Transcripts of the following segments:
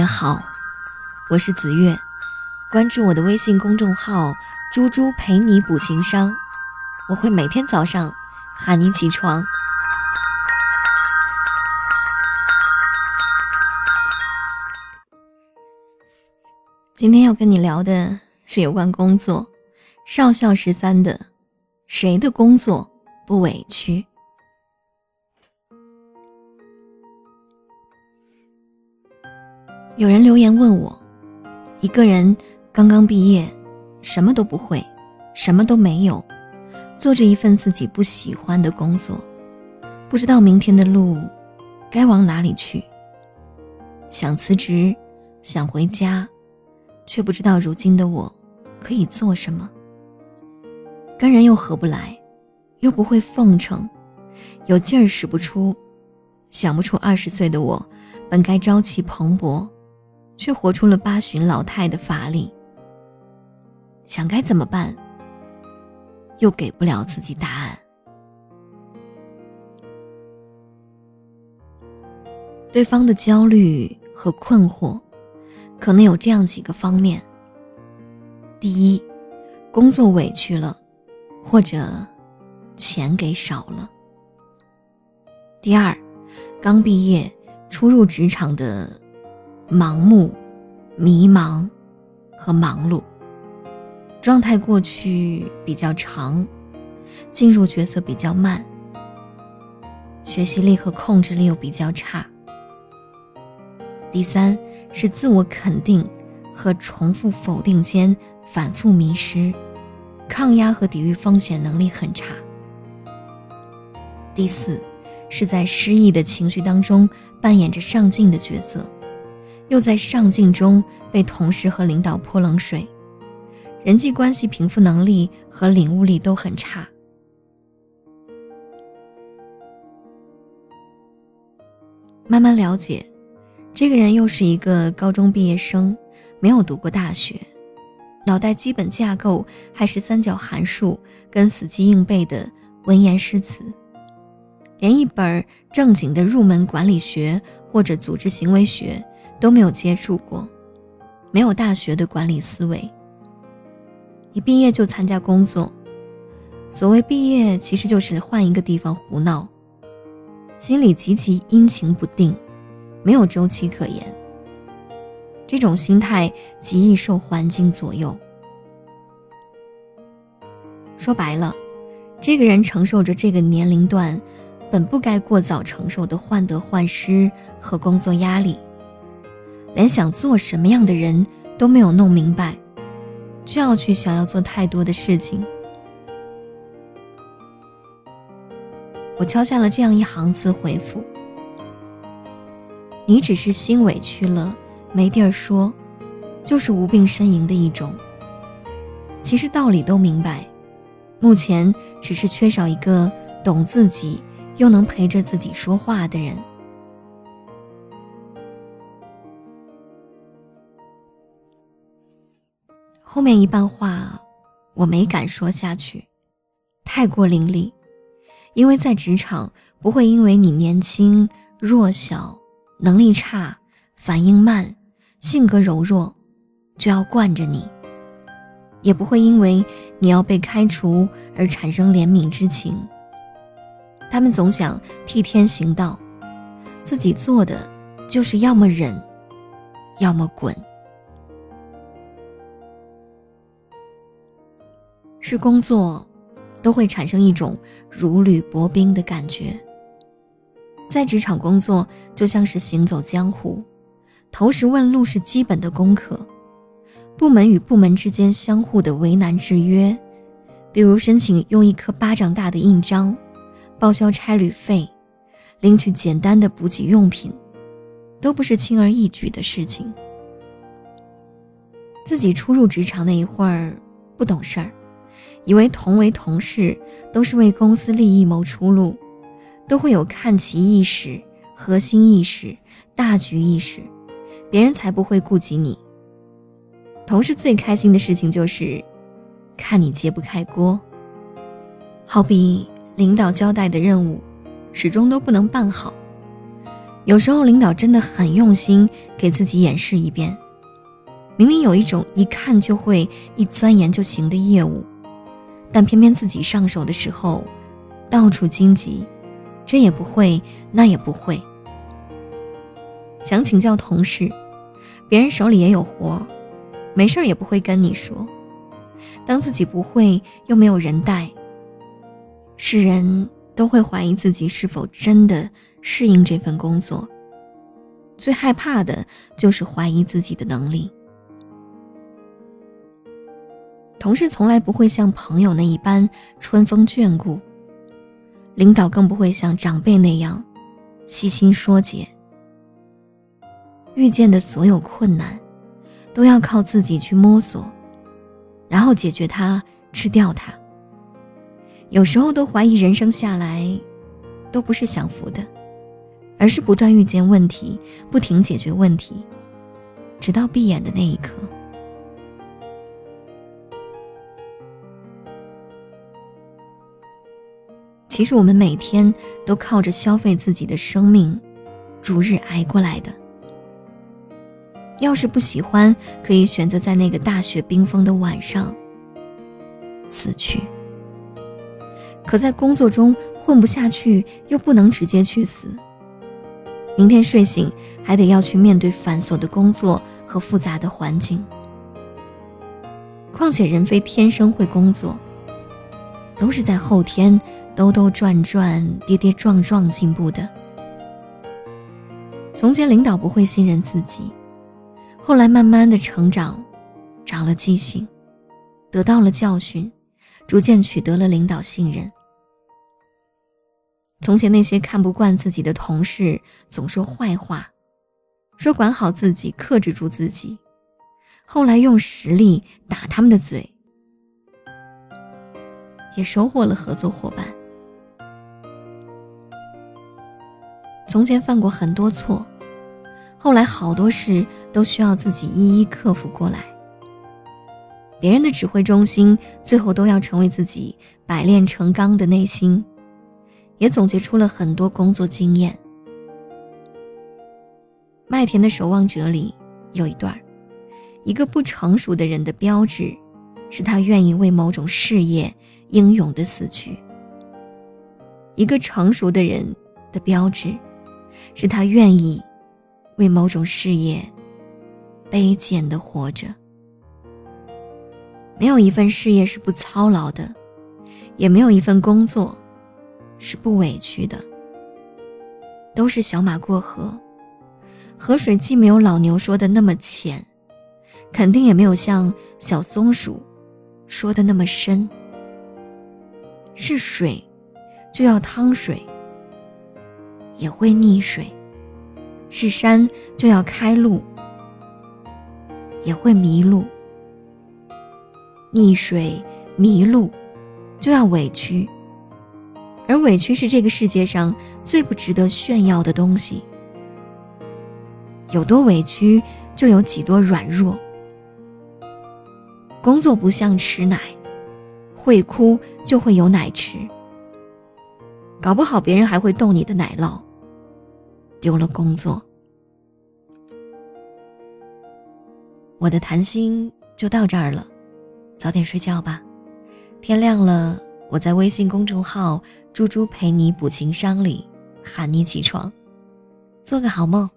月好，我是子月，关注我的微信公众号“猪猪陪你补情商”，我会每天早上喊你起床。今天要跟你聊的是有关工作，少校十三的，谁的工作不委屈？有人留言问我，一个人刚刚毕业，什么都不会，什么都没有，做着一份自己不喜欢的工作，不知道明天的路该往哪里去。想辞职，想回家，却不知道如今的我可以做什么。跟人又合不来，又不会奉承，有劲儿使不出，想不出二十岁的我本该朝气蓬勃。却活出了八旬老态的乏力。想该怎么办，又给不了自己答案。对方的焦虑和困惑，可能有这样几个方面：第一，工作委屈了，或者钱给少了；第二，刚毕业初入职场的。盲目、迷茫和忙碌，状态过去比较长，进入角色比较慢，学习力和控制力又比较差。第三是自我肯定和重复否定间反复迷失，抗压和抵御风险能力很差。第四是在失意的情绪当中扮演着上进的角色。又在上进中被同事和领导泼冷水，人际关系平复能力和领悟力都很差。慢慢了解，这个人又是一个高中毕业生，没有读过大学，脑袋基本架构还是三角函数跟死记硬背的文言诗词，连一本正经的入门管理学或者组织行为学。都没有接触过，没有大学的管理思维。一毕业就参加工作，所谓毕业其实就是换一个地方胡闹，心里极其阴晴不定，没有周期可言。这种心态极易受环境左右。说白了，这个人承受着这个年龄段本不该过早承受的患得患失和工作压力。连想做什么样的人都没有弄明白，就要去想要做太多的事情。我敲下了这样一行字回复：“你只是心委屈了，没地儿说，就是无病呻吟的一种。其实道理都明白，目前只是缺少一个懂自己又能陪着自己说话的人。”后面一半话，我没敢说下去，太过凌厉，因为在职场不会因为你年轻、弱小、能力差、反应慢、性格柔弱，就要惯着你，也不会因为你要被开除而产生怜悯之情。他们总想替天行道，自己做的就是要么忍，要么滚。是工作，都会产生一种如履薄冰的感觉。在职场工作就像是行走江湖，投石问路是基本的功课。部门与部门之间相互的为难制约，比如申请用一颗巴掌大的印章，报销差旅费，领取简单的补给用品，都不是轻而易举的事情。自己初入职场那一会儿，不懂事儿。以为同为同事都是为公司利益谋出路，都会有看齐意识、核心意识、大局意识，别人才不会顾及你。同事最开心的事情就是看你揭不开锅。好比领导交代的任务，始终都不能办好，有时候领导真的很用心给自己演示一遍，明明有一种一看就会、一钻研就行的业务，但偏偏自己上手的时候到处荆棘，这也不会，那也不会。想请教同事，别人手里也有活，没事儿也不会跟你说。当自己不会又没有人带，世人都会怀疑自己是否真的适应这份工作。最害怕的就是怀疑自己的能力。同事从来不会像朋友那一般春风眷顾，领导更不会像长辈那样悉心说解。遇见的所有困难，都要靠自己去摸索。然后解决它，吃掉它。有时候都怀疑人生下来，都不是享福的，而是不断遇见问题，不停解决问题，直到闭眼的那一刻。其实我们每天都靠着消费自己的生命，逐日挨过来的。要是不喜欢，可以选择在那个大雪冰封的晚上死去。可在工作中混不下去，又不能直接去死。明天睡醒，还得要去面对繁琐的工作和复杂的环境。况且人非天生会工作，都是在后天兜兜转转、跌跌撞撞进步的。从前领导不会信任自己。后来慢慢的成长，长了记性，得到了教训，逐渐取得了领导信任。从前那些看不惯自己的同事，总说坏话，说管好自己，克制住自己。后来用实力打他们的嘴，也收获了合作伙伴。从前犯过很多错。后来好多事都需要自己一一克服过来。别人的指挥中心，最后都要成为自己百炼成钢的内心，也总结出了很多工作经验。麦田的守望者里有一段一个不成熟的人的标志，是他愿意为某种事业英勇的死去；一个成熟的人的标志，是他愿意。为某种事业卑贱的活着，没有一份事业是不操劳的，也没有一份工作是不委屈的。都是小马过河，河水既没有老牛说的那么浅，肯定也没有像小松鼠说的那么深。是水，就要趟水，也会溺水。是山就要开路，也会迷路；溺水迷路就要委屈，而委屈是这个世界上最不值得炫耀的东西。有多委屈，就有几多软弱。工作不像吃奶，会哭就会有奶吃，搞不好别人还会动你的奶酪。丢了工作，我的谈心就到这儿了，早点睡觉吧。天亮了，我在微信公众号“猪猪陪你补情商”里喊你起床，做个好梦。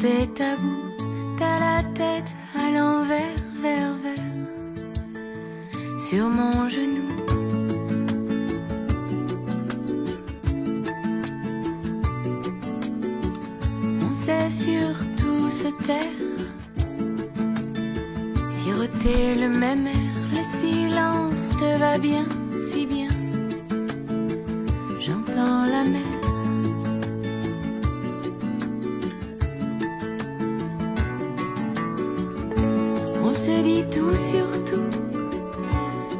Tête à bout, t'as la tête à l'envers, vers, vers. Sur mon genou. On sait surtout se taire. Siroter le même air, le silence te va bien, si bien j'entends la mer. Tout sur tout,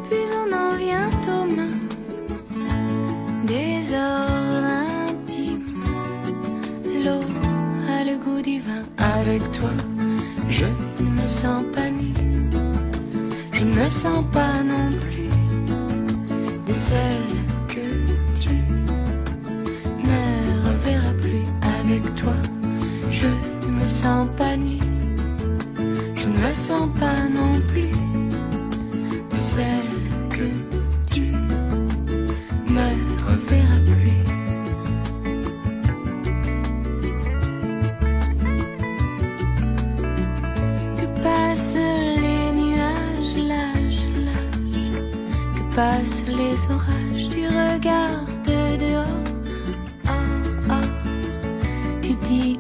puis on en vient aux mains. désordre intime. L'eau a le goût du vin. Avec toi, je ne me sens pas nu. Je ne me sens pas non plus de celle me sens pas non plus celle que tu ne reverras plus. Que passent les nuages, l'âge, l'âge. Que passent les orages, tu regardes dehors. Oh, oh, tu dis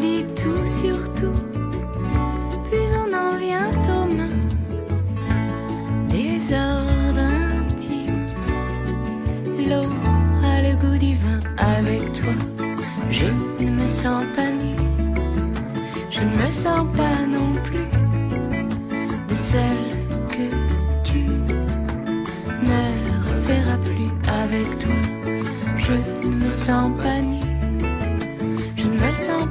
dit tout sur tout, puis on en vient aux mains. Désordre intime, l'eau a le goût du vin. Avec toi, je ne me sens pas nu, je ne me sens pas non plus de celle que tu ne reverras plus avec toi. Je ne me sens pas nu, je ne me sens